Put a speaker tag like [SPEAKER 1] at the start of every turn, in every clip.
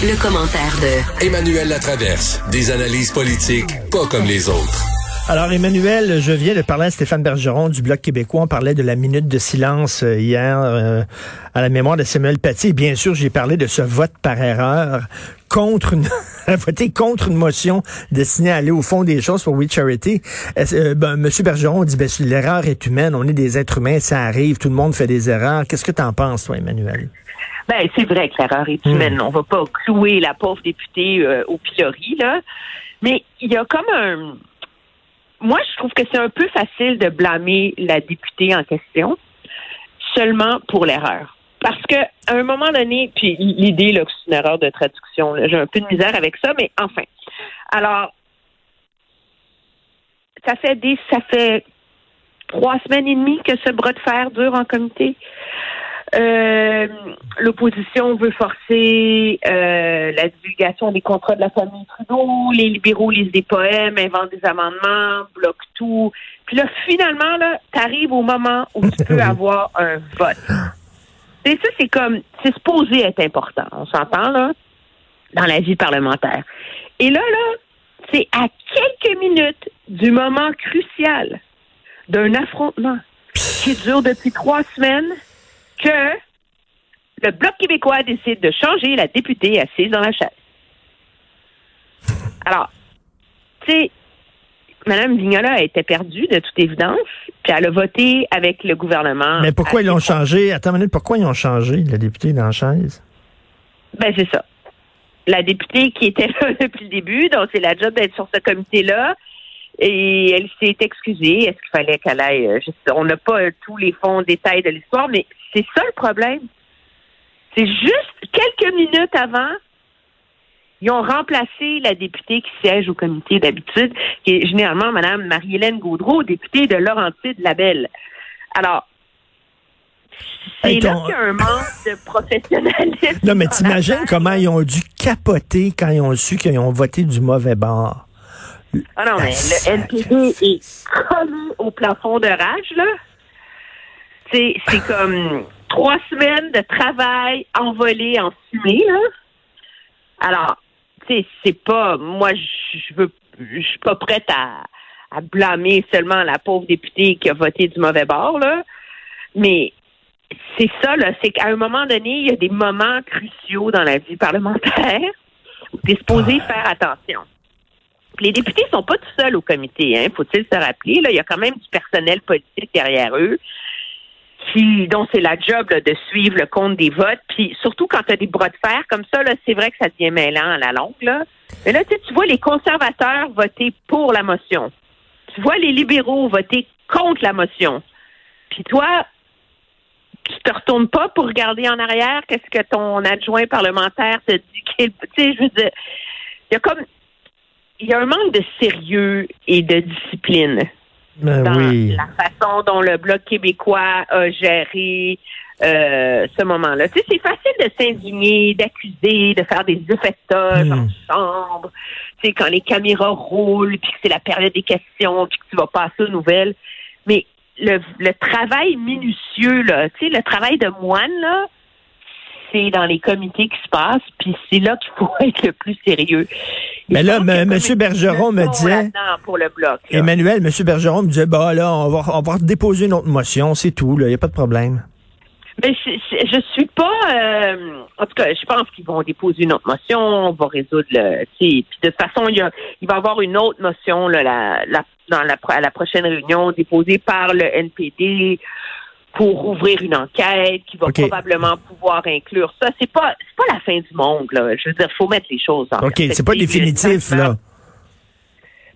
[SPEAKER 1] Le commentaire de
[SPEAKER 2] Emmanuel Latraverse. Des analyses politiques pas comme les autres.
[SPEAKER 3] Alors, Emmanuel, je viens de parler à Stéphane Bergeron du Bloc québécois. On parlait de la minute de silence euh, hier euh, à la mémoire de Samuel Paty. Et bien sûr, j'ai parlé de ce vote par erreur contre une, voter contre une motion destinée à aller au fond des choses pour We Charity. Euh, ben, Monsieur Bergeron dit, ben, l'erreur est humaine. On est des êtres humains, ça arrive. Tout le monde fait des erreurs. Qu'est-ce que tu en penses, toi, Emmanuel?
[SPEAKER 4] Ben, c'est vrai que l'erreur est humaine. Hmm. On va pas clouer la pauvre députée au pilori, là. Mais il y a comme un moi, je trouve que c'est un peu facile de blâmer la députée en question seulement pour l'erreur. Parce que à un moment donné, puis l'idée là, que c'est une erreur de traduction, j'ai un peu de misère avec ça, mais enfin. Alors, ça fait des, ça fait trois semaines et demie que ce bras de fer dure en comité. Euh, l'opposition veut forcer euh, la divulgation des contrats de la famille Trudeau. Les libéraux lisent des poèmes, inventent des amendements, bloquent tout. Puis là, finalement, là, t'arrives au moment où tu peux avoir un vote. Et ça, c'est comme, c'est supposé être important. On s'entend, là, dans la vie parlementaire. Et là, là, c'est à quelques minutes du moment crucial d'un affrontement qui dure depuis trois semaines que le Bloc québécois décide de changer la députée assise dans la chaise. Alors, tu sais, Mme Vignola était perdue, de toute évidence, puis elle a voté avec le gouvernement.
[SPEAKER 3] Mais pourquoi ils l'ont changé? Attends une minute, pourquoi ils ont changé la députée dans la chaise?
[SPEAKER 4] Ben, c'est ça. La députée qui était là depuis le début, donc c'est la job d'être sur ce comité-là, et elle s'est excusée. Est-ce qu'il fallait qu'elle aille? Euh, on n'a pas tous les fonds détails de l'histoire, mais c'est ça le problème. C'est juste quelques minutes avant, ils ont remplacé la députée qui siège au comité d'habitude, qui est généralement Mme Marie-Hélène Gaudreau, députée de Laurentide-Labelle. Alors, c'est là qu'il y a un manque de professionnalisme.
[SPEAKER 3] Non, mais t'imagines comment ils ont dû capoter quand ils ont su qu'ils ont voté du mauvais bord.
[SPEAKER 4] Ah non, mais le NPD est collé au plafond de rage, là. C'est, c'est comme trois semaines de travail envolé en fumée, là. Alors, tu sais, c'est pas, moi, je veux, je suis pas prête à, à blâmer seulement la pauvre députée qui a voté du mauvais bord, là. Mais c'est ça, là, c'est qu'à un moment donné, il y a des moments cruciaux dans la vie parlementaire où tu es supposé faire attention les députés sont pas tout seuls au comité, hein, faut-il se rappeler. Là, il y a quand même du personnel politique derrière eux qui dont c'est la job de suivre le compte des votes. Puis surtout quand tu as des bras de fer comme ça, là, c'est vrai que ça devient mêlant à la longue. Là. Mais là, tu vois les conservateurs voter pour la motion. Tu vois les libéraux voter contre la motion. Puis toi, tu te retournes pas pour regarder en arrière? Qu'est-ce que ton adjoint parlementaire te dit. Tu sais, je veux dire, il y a comme il y a un manque de sérieux et de discipline
[SPEAKER 3] ben
[SPEAKER 4] dans
[SPEAKER 3] oui.
[SPEAKER 4] la façon dont le Bloc québécois a géré euh, ce moment-là. Tu sais, c'est facile de s'indigner, d'accuser, de faire des effectages
[SPEAKER 3] Hmm.
[SPEAKER 4] en chambre. Tu sais, quand les caméras roulent, puis que c'est la période des questions, puis que tu vas passer aux nouvelles. Mais le, le travail minutieux, là, tu sais, le travail de moine, là, c'est dans les comités qui se passent, puis c'est là qu'il faut être le plus sérieux.
[SPEAKER 3] Mais là, M. Bergeron me disait-
[SPEAKER 4] là-dedans pour le bloc. là.
[SPEAKER 3] Emmanuel, M. Bergeron me disait, bah là, on va, on va déposer une autre motion, c'est tout, il n'y a pas de problème.
[SPEAKER 4] Mais je, je, je suis pas. euh, en tout cas, je pense qu'ils vont déposer une autre motion. On va résoudre le. Puis de toute façon, il, y a, il va y avoir une autre motion là, la, la, dans la, à la prochaine réunion déposée par le NPD pour ouvrir une enquête qui va probablement pouvoir inclure ça. C'est pas c'est pas la fin du monde là. Je veux dire, faut mettre les choses en
[SPEAKER 3] OK, c'est pas définitif, là.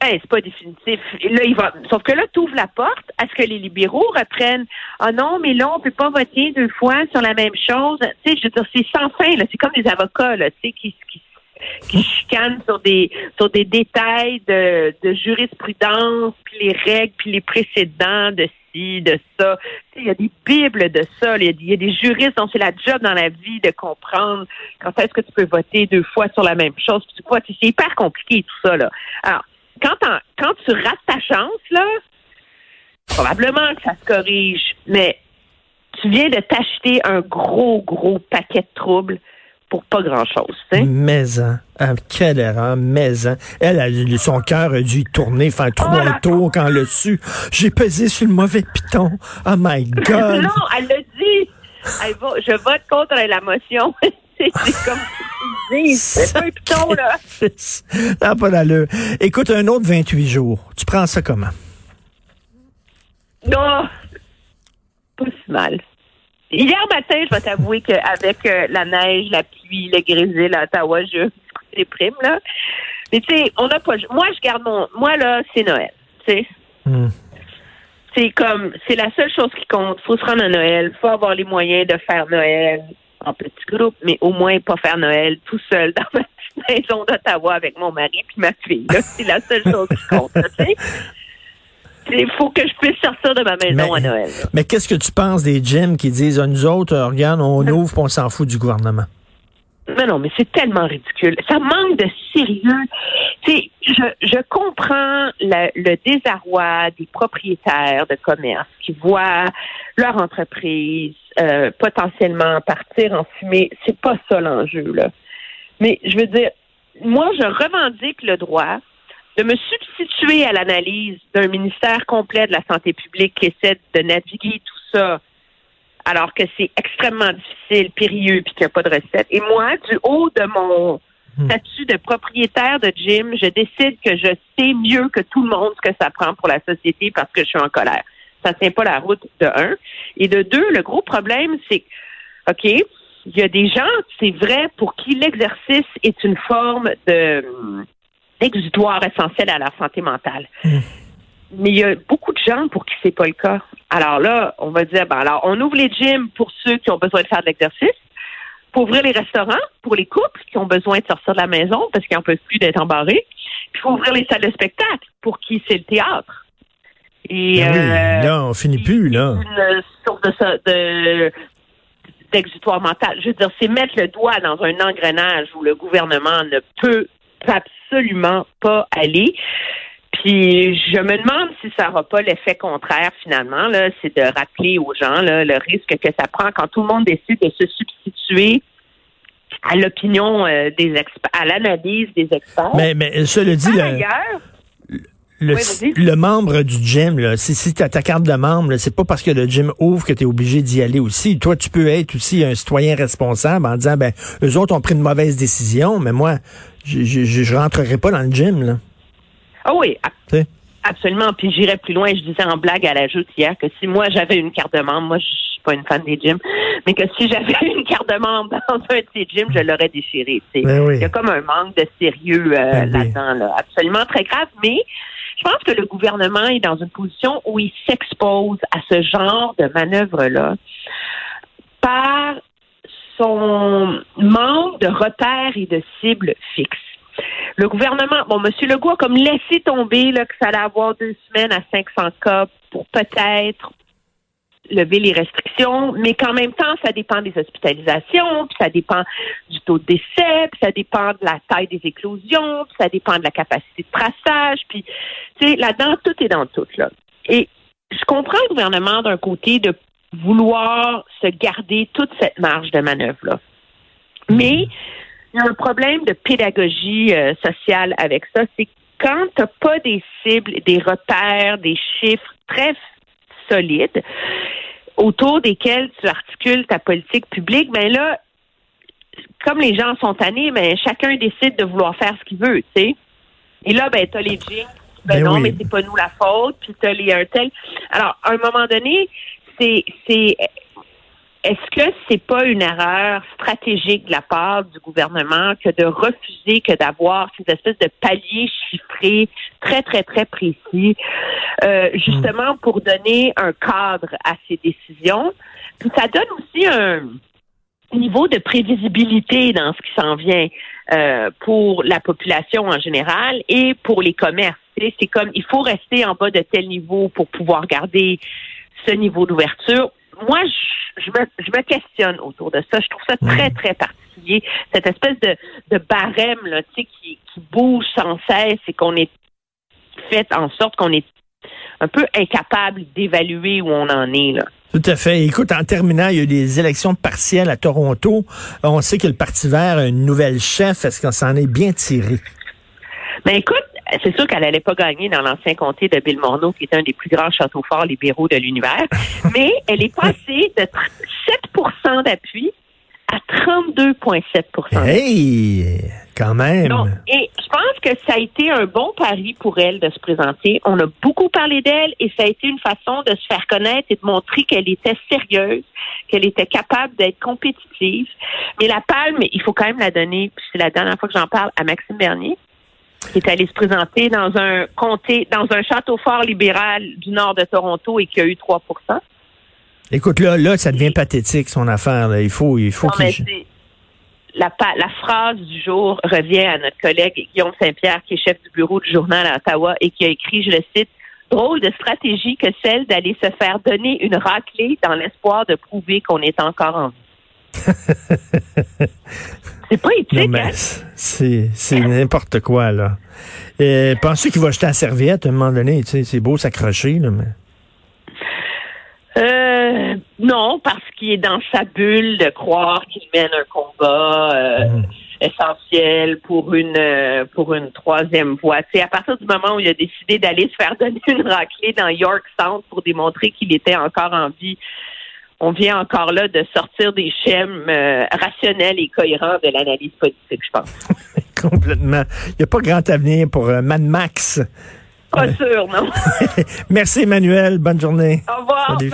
[SPEAKER 4] Ben, c'est pas définitif. Et Là, il va. Sauf que là, tu ouvres la porte à ce que les libéraux reprennent. Ah non, mais là, on peut pas voter deux fois sur la même chose. Tu sais, je veux dire, c'est sans fin, là. C'est comme des avocats, là, tu sais, qui, qui, qui chicanent sur des sur des détails de, de jurisprudence, puis les règles, puis les précédents de de ça. Il y a des bibles de ça. Il y a des- juristes dont c'est la job dans la vie de comprendre quand est-ce que tu peux voter deux fois sur la même chose. C'est hyper compliqué tout ça, là. Alors, quand, quand tu rates ta chance, là, probablement que ça se corrige, mais tu viens de t'acheter un gros, gros paquet de troubles pour pas grand-chose. sais.
[SPEAKER 3] Maison. Ah, quelle erreur, maison. Elle, a- son cœur a dû tourner, faire trois
[SPEAKER 4] la
[SPEAKER 3] tours quand elle l'a su. J'ai pesé sur le mauvais piton. Oh my God.
[SPEAKER 4] non, elle l'a dit. Elle va- je vote contre la motion. c'est comme c'est pas un piton, là.
[SPEAKER 3] N'a pas d'allure. Écoute, un autre 28 jours. Tu prends ça comment?
[SPEAKER 4] Non, pas si mal. Hier matin, je vais t'avouer qu'avec euh, la neige, la pluie, le grésil à Ottawa, je déprime, là. Mais tu sais, on n'a pas. Moi, je garde mon. Moi, là, c'est Noël. Tu sais.
[SPEAKER 3] Hmm.
[SPEAKER 4] C'est comme. C'est la seule chose qui compte. faut se rendre à Noël. faut avoir les moyens de faire Noël en petit groupe, mais au moins pas faire Noël tout seul dans ma maison d'Ottawa avec mon mari puis ma fille. C'est la seule chose qui compte, tu sais. Il faut que je puisse sortir de ma maison
[SPEAKER 3] Mais-
[SPEAKER 4] à Noël. là.
[SPEAKER 3] Mais qu'est-ce que tu penses des gyms qui disent, ah, nous autres, euh, regarde, on ouvre puis on s'en fout du gouvernement?
[SPEAKER 4] Non, non, mais c'est tellement ridicule. Ça manque de sérieux. Tu sais, je, je comprends la- le désarroi des propriétaires de commerce qui voient leur entreprise euh, potentiellement partir en fumée. C'est pas ça l'enjeu, là. Mais je veux dire, moi, je revendique le droit de me substituer à l'analyse d'un ministère complet de la santé publique qui essaie de naviguer tout ça alors que c'est extrêmement difficile, périlleux, puis qu'il n'y a pas de recette. Et moi, du haut de mon
[SPEAKER 3] Hmm.
[SPEAKER 4] statut de propriétaire de gym, je décide que je sais mieux que tout le monde ce que ça prend pour la société parce que je suis en colère. Ça tient pas la route de un. Et de deux, le gros problème, c'est OK, il y a des gens, c'est vrai, pour qui l'exercice est une forme de d'exutoire essentiel à la santé mentale.
[SPEAKER 3] Hmm.
[SPEAKER 4] Mais il y a beaucoup de gens pour qui c'est pas le cas. Alors là, on va dire, ben alors, on ouvre les gyms pour ceux qui ont besoin de faire de l'exercice, pour ouvrir les restaurants pour les couples qui ont besoin de sortir de la maison parce qu'ils n'en peuvent plus d'être embarrés, puis il faut ouvrir les salles de spectacle pour qui c'est le théâtre. Et
[SPEAKER 3] Ben oui,
[SPEAKER 4] euh,
[SPEAKER 3] là, on finit plus, là.
[SPEAKER 4] une sorte de d'exutoire mental. Je veux dire, c'est mettre le doigt dans un engrenage où le gouvernement ne peut absolument pas aller. Puis je me demande si ça n'aura pas l'effet contraire finalement. Là, c'est de rappeler aux gens là, le risque que ça prend quand tout le monde décide de se substituer à l'opinion euh, des experts, à l'analyse des experts.
[SPEAKER 3] Mais, mais cela dit,
[SPEAKER 4] Par
[SPEAKER 3] le,
[SPEAKER 4] ailleurs,
[SPEAKER 3] le,
[SPEAKER 4] Oui,
[SPEAKER 3] le membre du gym, là, si, si tu as ta carte de membre, c'est pas parce que le gym ouvre que tu es obligé d'y aller aussi. Toi, tu peux être aussi un citoyen responsable en disant, ben, eux autres ont pris une mauvaise décision, mais moi, je, je, je, rentrerai pas dans le gym, là.
[SPEAKER 4] ah oui, ab-
[SPEAKER 3] Tu sais?
[SPEAKER 4] absolument. Puis j'irais plus loin. Je disais en blague à la joute hier que si moi j'avais une carte de membre, moi je suis pas une fan des gyms, mais que si j'avais une carte de membre dans un de ces gyms, je l'aurais déchiré. tu sais.
[SPEAKER 3] Ben oui.
[SPEAKER 4] Il y a comme un manque de sérieux euh,
[SPEAKER 3] Ben
[SPEAKER 4] là-dedans, là. absolument très grave. Mais je pense que le gouvernement est dans une position où il s'expose à ce genre de manœuvre-là par son manque de repères et de cibles fixes. Le gouvernement, bon, M. Legault a comme laissé tomber là, que ça allait avoir deux semaines à 500 cas pour peut-être lever les restrictions, mais qu'en même temps, ça dépend des hospitalisations, puis ça dépend du taux de décès, puis ça dépend de la taille des éclosions, puis ça dépend de la capacité de traçage, puis, tu sais, là-dedans, tout est dans tout, là. Et je comprends le gouvernement d'un côté de vouloir se garder toute cette marge de manœuvre-là. Mais il un problème de pédagogie euh, sociale avec ça. C'est quand tu n'as pas des cibles, des repères, des chiffres très solides autour desquels tu articules ta politique publique, ben là, comme les gens sont tannés, ben chacun décide de vouloir faire ce qu'il veut, tu sais. Et là, ben, t'as les jeans. Ben,
[SPEAKER 3] Ben
[SPEAKER 4] non,
[SPEAKER 3] oui.
[SPEAKER 4] mais c'est pas nous la faute. Puis t'as les un tel. Alors, à un moment donné, c'est, c'est, est-ce que c'est pas une erreur stratégique de la part du gouvernement que de refuser que d'avoir ces espèces de paliers chiffrés très, très, très précis, euh, justement pour donner un cadre à ces décisions? Puis ça donne aussi un niveau de prévisibilité dans ce qui s'en vient euh, pour la population en général et pour les commerces. C'est comme il faut rester en bas de tel niveau pour pouvoir garder ce niveau d'ouverture. Moi, je, je, me, je me questionne autour de ça. Je trouve ça très, très particulier. Cette espèce de, de barème là, tu sais, qui, qui bouge sans cesse et qu'on est fait en sorte qu'on est un peu incapable d'évaluer où on en est là.
[SPEAKER 3] Tout à fait. Écoute, en terminant, il y a eu des élections partielles à Toronto. On sait que le Parti vert a une nouvelle chef. Est-ce qu'on s'en est bien tiré?
[SPEAKER 4] Ben écoute, c'est sûr qu'elle n'allait pas gagner dans l'ancien comté de Bill Morneau, qui est un des plus grands châteaux forts libéraux de l'univers, mais elle est passée de 7% d'appui à 32,7%
[SPEAKER 3] Hey! Quand même.
[SPEAKER 4] et je pense que ça a été un bon pari pour elle de se présenter. On a beaucoup parlé d'elle et ça a été une façon de se faire connaître et de montrer qu'elle était sérieuse, qu'elle était capable d'être compétitive. Mais la palme, il faut quand même la donner, c'est la dernière fois que j'en parle, à Maxime Bernier, qui est allé se présenter dans un comté, dans un château fort libéral du nord de Toronto et qui a eu 3%
[SPEAKER 3] Écoute, là, là, ça devient pathétique, son affaire. Il faut, il faut qu'il
[SPEAKER 4] la, la phrase du jour revient à notre collègue Guillaume Saint-Pierre, qui est chef du bureau du journal à Ottawa et qui a écrit, je le cite, drôle de stratégie que celle d'aller se faire donner une raclée dans l'espoir de prouver qu'on est encore en vie. c'est pas éthique, hein?
[SPEAKER 3] C'est n'importe quoi, là. Penses-tu qu'il va jeter la serviette à un moment donné? Tu sais, c'est beau s'accrocher, là, mais...
[SPEAKER 4] Euh, non, parce qu'il est dans sa bulle de croire qu'il mène un combat euh, mhm. essentiel pour une euh, pour une troisième voie. C'est à partir du moment où il a décidé d'aller se faire donner une raclée dans York Sound pour démontrer qu'il était encore en vie. On vient encore là de sortir des schèmes rationnels et cohérents de l'analyse politique, je pense.
[SPEAKER 3] Complètement. Il n'y a pas grand avenir pour Mad Max.
[SPEAKER 4] Pas sûr, non.
[SPEAKER 3] Merci, Emmanuel. Bonne journée.
[SPEAKER 4] Au revoir. Bye.